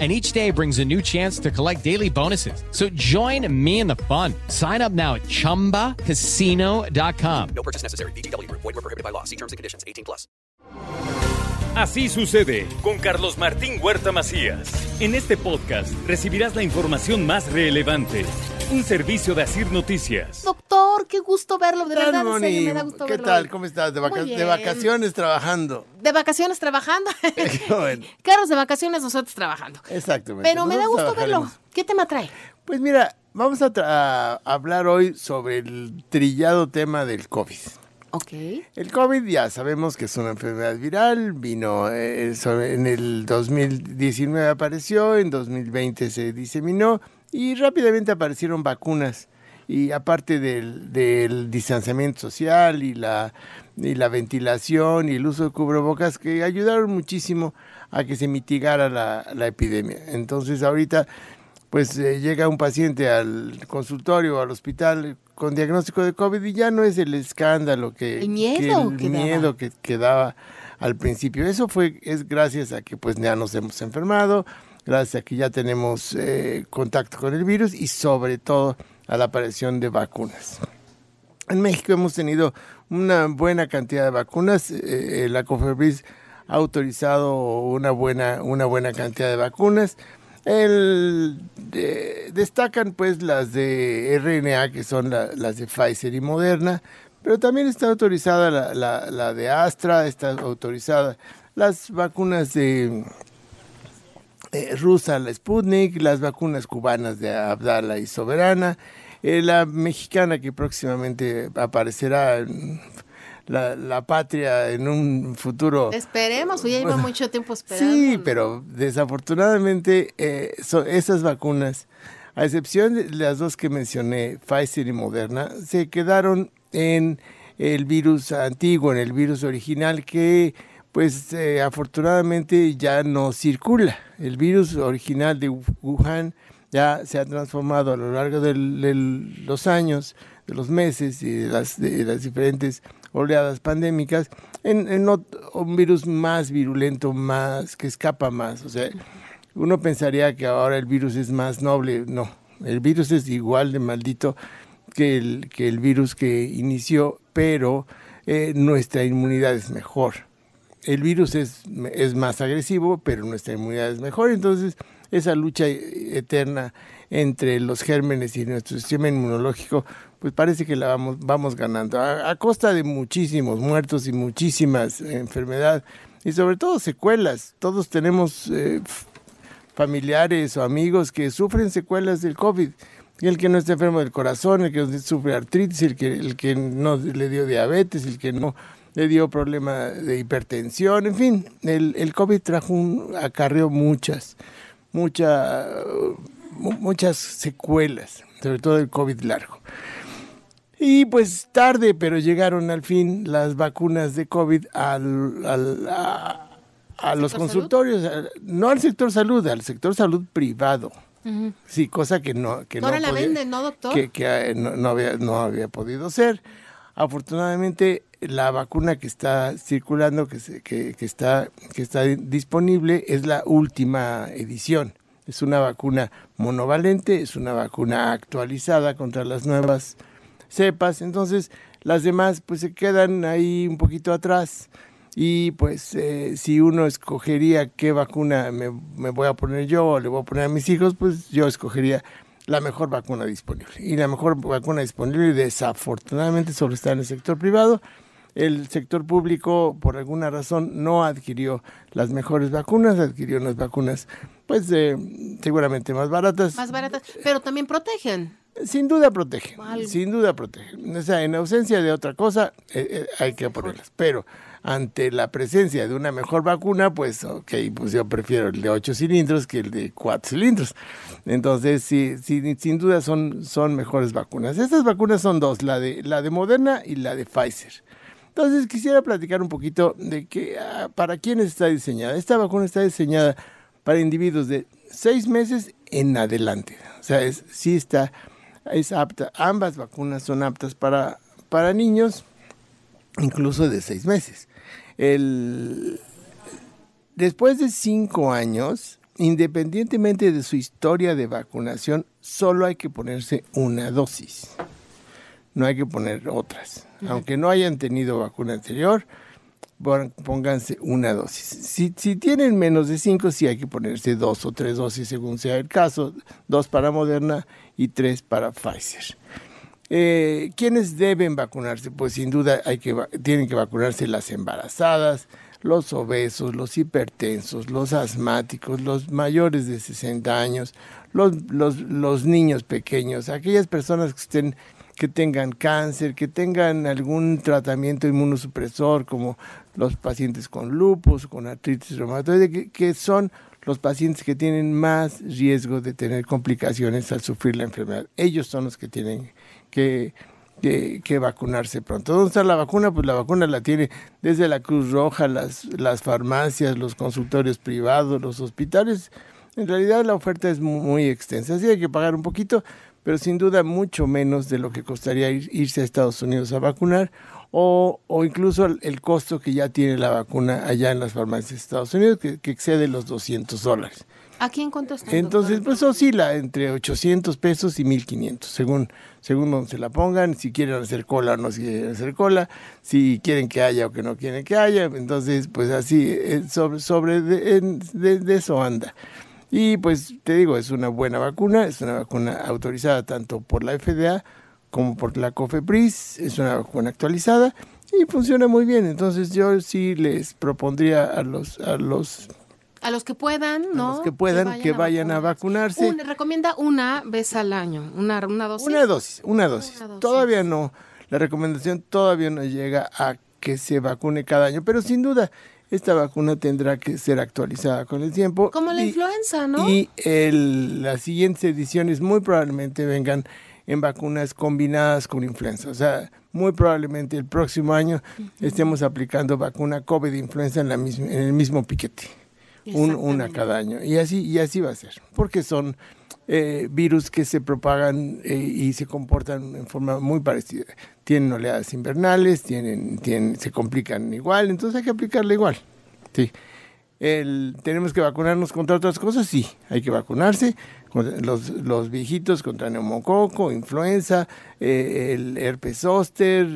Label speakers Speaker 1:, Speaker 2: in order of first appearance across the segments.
Speaker 1: And each day brings a new chance to collect daily bonuses. So join me in the fun. Sign up now at chumbacasino.com.
Speaker 2: No purchase necessary. BGW. Void were prohibited by law. See terms and conditions. 18 plus.
Speaker 3: Así sucede con Carlos Martín Huerta Macías. En este podcast recibirás la información más relevante. Un servicio de Asir Noticias.
Speaker 4: Doctor, qué gusto verlo, de
Speaker 5: ¿Qué tal,
Speaker 4: verdad, en
Speaker 5: Moni?
Speaker 4: serio, me da gusto
Speaker 5: ¿Qué
Speaker 4: verlo.
Speaker 5: tal? ¿Cómo estás? De, vaca- de vacaciones trabajando.
Speaker 4: De vacaciones trabajando.
Speaker 5: Qué bueno.
Speaker 4: Carlos, de vacaciones, nosotros trabajando.
Speaker 5: Exactamente.
Speaker 4: Pero me da gusto verlo. ¿Qué tema trae?
Speaker 5: Pues mira, vamos a, tra- a hablar hoy sobre el trillado tema del COVID.
Speaker 4: Ok.
Speaker 5: El COVID ya sabemos que es una enfermedad viral, vino eh, sobre- en el 2019 apareció, en 2020 se diseminó y rápidamente aparecieron vacunas. Y aparte del, del distanciamiento social y la, y la ventilación y el uso de cubrebocas que ayudaron muchísimo a que se mitigara la, la epidemia. Entonces ahorita pues eh, llega un paciente al consultorio o al hospital con diagnóstico de COVID y ya no es el escándalo que
Speaker 4: El miedo
Speaker 5: que
Speaker 4: que
Speaker 5: el
Speaker 4: daba.
Speaker 5: miedo que, que daba al principio. Eso fue es gracias a que pues ya nos hemos enfermado, gracias a que ya tenemos eh, contacto con el virus y sobre todo a la aparición de vacunas. En México hemos tenido una buena cantidad de vacunas. eh, eh, la COFEPRIS ha autorizado una buena, una buena cantidad de vacunas. Destacan pues las de RNA, que son la- las de Pfizer y Moderna, pero también está autorizada la, la- la de Astra, está autorizada las vacunas de eh, rusa, la Sputnik, las vacunas cubanas de Abdala y Soberana, eh, la mexicana que próximamente aparecerá en la, la patria en un futuro.
Speaker 4: Esperemos, ya lleva mucho tiempo esperando.
Speaker 5: Sí, pero desafortunadamente eh, so- esas vacunas, a excepción de las dos que mencioné, Pfizer y Moderna, se quedaron en el virus antiguo, en el virus original que pues eh, afortunadamente ya no circula. El virus original de Wuhan ya se ha transformado a lo largo de los años, de los meses y de las, de las diferentes oleadas pandémicas en, un virus más virulento, más que escapa más. O sea, uno pensaría que ahora el virus es más noble. No, el virus es igual de maldito que el, que el virus que inició, pero eh, nuestra inmunidad es mejor el virus es, es más agresivo, pero nuestra inmunidad es mejor. Entonces, esa lucha eterna entre los gérmenes y nuestro sistema inmunológico, pues parece que la vamos, vamos ganando, a, costa de muchísimos muertos y muchísimas enfermedades, y sobre todo secuelas. Todos tenemos eh, familiares o amigos que sufren secuelas del COVID. El que no está enfermo del corazón, el que sufre artritis, el que, el que no le dio diabetes, el que no le dio problema de hipertensión, en fin, el, el COVID trajo un, acarreó muchas, mucha, mu- muchas secuelas, sobre todo el COVID largo. Y pues tarde, pero llegaron al fin las vacunas de COVID al, al- a, a los
Speaker 4: ¿Sector
Speaker 5: consultorios, no al sector salud, al sector salud privado. Sí, cosa que no que
Speaker 4: Ahora
Speaker 5: no
Speaker 4: la
Speaker 5: podía-
Speaker 4: venden, ¿no, doctor?
Speaker 5: que, que, eh, no, no había, no había podido ser. Afortunadamente, la vacuna que está circulando, que, está, que está disponible, es la última edición. Es una vacuna monovalente, es una vacuna actualizada contra las nuevas cepas. Entonces, las demás pues se quedan ahí un poquito atrás. Y pues eh, si uno escogería qué vacuna me, me voy a poner yo o le voy a poner a mis hijos, pues yo escogería la mejor vacuna disponible. Y la mejor vacuna disponible desafortunadamente solo está en el sector privado. El sector público, por alguna razón, no adquirió las mejores vacunas, adquirió unas vacunas, pues, eh, seguramente más baratas.
Speaker 4: Más baratas, pero también protegen.
Speaker 5: Sin duda protegen, sin duda protegen. O sea, en ausencia de otra cosa eh, eh, hay que ponerlas. Pero ante la presencia de una mejor vacuna, pues, ok, pues yo prefiero el de 8 cilindros que el de 4 cilindros. Entonces, sí, sí, sin duda son, son mejores vacunas. Estas vacunas son dos, la de, la de Moderna y la de Pfizer. Entonces quisiera platicar un poquito de que ah, para quiénes está diseñada. Esta vacuna está diseñada para individuos de seis meses en adelante. O sea, es, sí está, es apta. Ambas vacunas son aptas para, para niños, incluso de seis meses. El, después de cinco años, independientemente de su historia de vacunación, solo hay que ponerse una dosis. No hay que poner otras. Aunque no hayan tenido vacuna anterior, pónganse una dosis. Si, si tienen menos de cinco, sí hay que ponerse dos o tres dosis según sea el caso. Dos para Moderna y tres para Pfizer. Eh, ¿Quiénes deben vacunarse? Pues sin duda tienen que vacunarse las embarazadas, los obesos, los hipertensos, los asmáticos, los mayores de 60 años, los, niños pequeños, aquellas personas que tengan cáncer, que tengan algún tratamiento inmunosupresor, como los pacientes con lupus, con artritis reumatoide, que son los pacientes que tienen más riesgo de tener complicaciones al sufrir la enfermedad. Ellos son los que tienen que, que, vacunarse pronto. ¿Dónde está la vacuna? Pues la vacuna la tiene desde la Cruz Roja, las, las farmacias, los consultorios privados, los hospitales. En realidad la oferta es mu- muy extensa, sí hay que pagar un poquito, pero sin duda mucho menos de lo que costaría ir- irse a Estados Unidos a vacunar o, o incluso el, el costo que ya tiene la vacuna allá en las farmacias de Estados Unidos, que, que excede los 200 dólares.
Speaker 4: ¿Aquí en cuánto?
Speaker 5: Entonces,
Speaker 4: doctor?
Speaker 5: pues oscila entre 800 pesos y 1500, según, según donde se la pongan, si quieren hacer cola o no si quieren hacer cola, si quieren que haya o que no quieren que haya. Entonces, pues así, eh, sobre, sobre de, de- de eso anda. Y pues te digo, es una buena vacuna, es una vacuna autorizada tanto por la FDA como por la COFEPRIS, es una vacuna actualizada y funciona muy bien. Entonces yo sí les propondría a los, a los
Speaker 4: A los que puedan, ¿no?
Speaker 5: los que puedan, que vayan a vacunarse.
Speaker 4: Un- recomienda una vez al año, una, una dosis.
Speaker 5: Una dosis, una dosis.
Speaker 4: Una dosis.
Speaker 5: Todavía no, la recomendación todavía no llega a que se vacune cada año, pero sin duda esta vacuna tendrá que ser actualizada con el tiempo.
Speaker 4: Como la
Speaker 5: y-
Speaker 4: influenza, ¿no?
Speaker 5: Y el- las siguientes ediciones muy probablemente vengan en vacunas combinadas con influenza. O sea, muy probablemente el próximo año estemos aplicando vacuna COVID-influenza en, la misma- en el mismo piquete. Un- una cada año. Y así, y así va a ser. Porque son eh, virus que se propagan eh, y se comportan en forma muy parecida. Tienen oleadas invernales, tienen, tienen, se complican igual, entonces hay que aplicarle igual. Sí. El, ¿Tenemos que vacunarnos contra otras cosas? Sí, hay que vacunarse. Los, los viejitos contra neumococo, influenza, eh, el herpes zóster,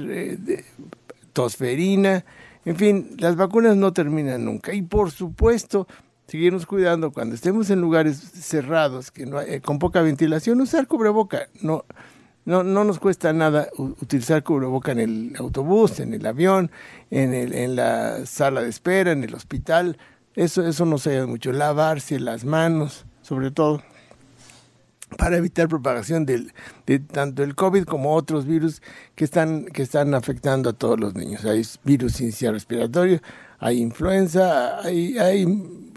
Speaker 5: tosferina. En fin, las vacunas no terminan nunca. Y por supuesto, seguirnos cuidando cuando estemos en lugares cerrados, que no hay- eh, con poca ventilación, usar cubreboca. No, no, no nos cuesta nada utilizar cubreboca en el autobús, en el avión, en, el, en la sala de espera, en el hospital. Eso, eso nos ayuda mucho. Lavarse las manos, sobre todo, para evitar propagación del, de tanto el COVID como otros virus que están, que están afectando a todos los niños. Hay virus sincicial respiratorio, hay influenza, hay, hay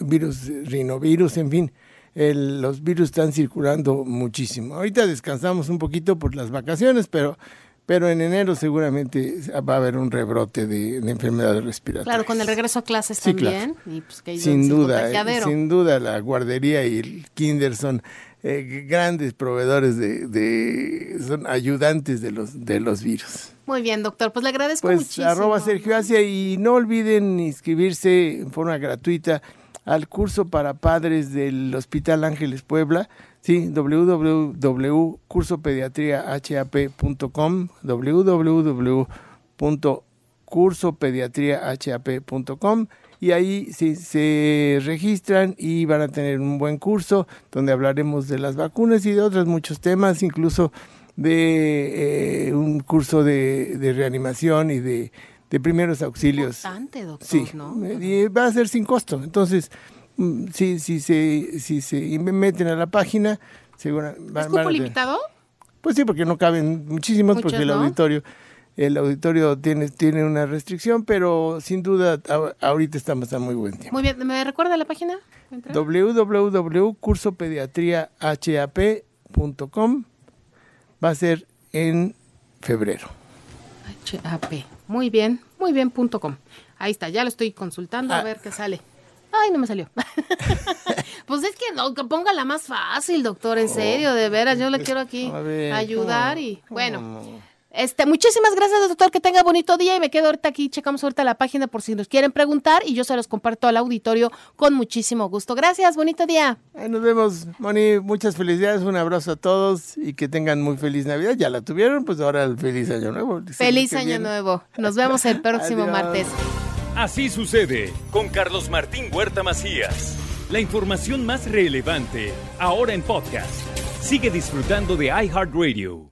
Speaker 5: virus, rinovirus, en fin. El- los virus están circulando muchísimo. Ahorita descansamos un poquito por las vacaciones, pero, pero en enero seguramente va a haber un rebrote de, de enfermedades respiratorias.
Speaker 4: Claro, con el regreso a clases
Speaker 5: Sí, claro.
Speaker 4: también. Y pues que
Speaker 5: Sin duda, eh, sin duda la guardería y el kinder son eh, grandes proveedores de, de- son ayudantes de los de los virus.
Speaker 4: Muy bien, doctor. Pues le agradezco
Speaker 5: Pues
Speaker 4: muchísimo.
Speaker 5: arroba Sergio Asia y no olviden inscribirse en forma gratuita al curso para padres del Hospital Ángeles Puebla, sí, www.cursopediatriahap.com, www.cursopediatriahap.com y ahí sí, se registran y van a tener un buen curso donde hablaremos de las vacunas y de otros muchos temas, incluso de eh, un curso de, de reanimación y de, de primeros auxilios.
Speaker 4: Importante, doctor,
Speaker 5: Sí,
Speaker 4: ¿no?
Speaker 5: y va a ser sin costo. Entonces, mm, si, si, se, si se meten a la página, segura, van-
Speaker 4: ¿Es cupo limitado?
Speaker 5: Pues sí, porque no caben muchísimos,
Speaker 4: Muchos,
Speaker 5: porque el
Speaker 4: ¿no?
Speaker 5: auditorio, el auditorio tiene, tiene una restricción, pero sin duda a- ahorita estamos a muy buen tiempo.
Speaker 4: Muy bien. ¿Me recuerda la página?
Speaker 5: Www.cursopediatriahap.com va a ser en febrero.
Speaker 4: HAP. Muy bien. Muy bien, punto com. Ahí está, ya lo estoy consultando a
Speaker 5: Ah.
Speaker 4: ver qué sale. Ay, no me salió. pues es que no, ponga la más fácil, doctor, en serio, de veras, yo le quiero aquí
Speaker 5: Oh,
Speaker 4: ayudar y bueno. Este, muchísimas gracias, doctor, que tenga bonito día y me quedo ahorita aquí, checamos ahorita la página por si nos quieren preguntar y yo se los comparto al auditorio con muchísimo gusto. Gracias, bonito día.
Speaker 5: Nos vemos, Moni. Muchas felicidades, un abrazo a todos y que tengan muy feliz Navidad. Ya la tuvieron, pues ahora el feliz año nuevo.
Speaker 4: Feliz año
Speaker 5: viene.
Speaker 4: nuevo. Nos vemos el próximo martes.
Speaker 3: Así sucede con Carlos Martín Huerta Macías. La información más relevante ahora en podcast. Sigue disfrutando de iHeartRadio.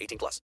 Speaker 2: 18 plus.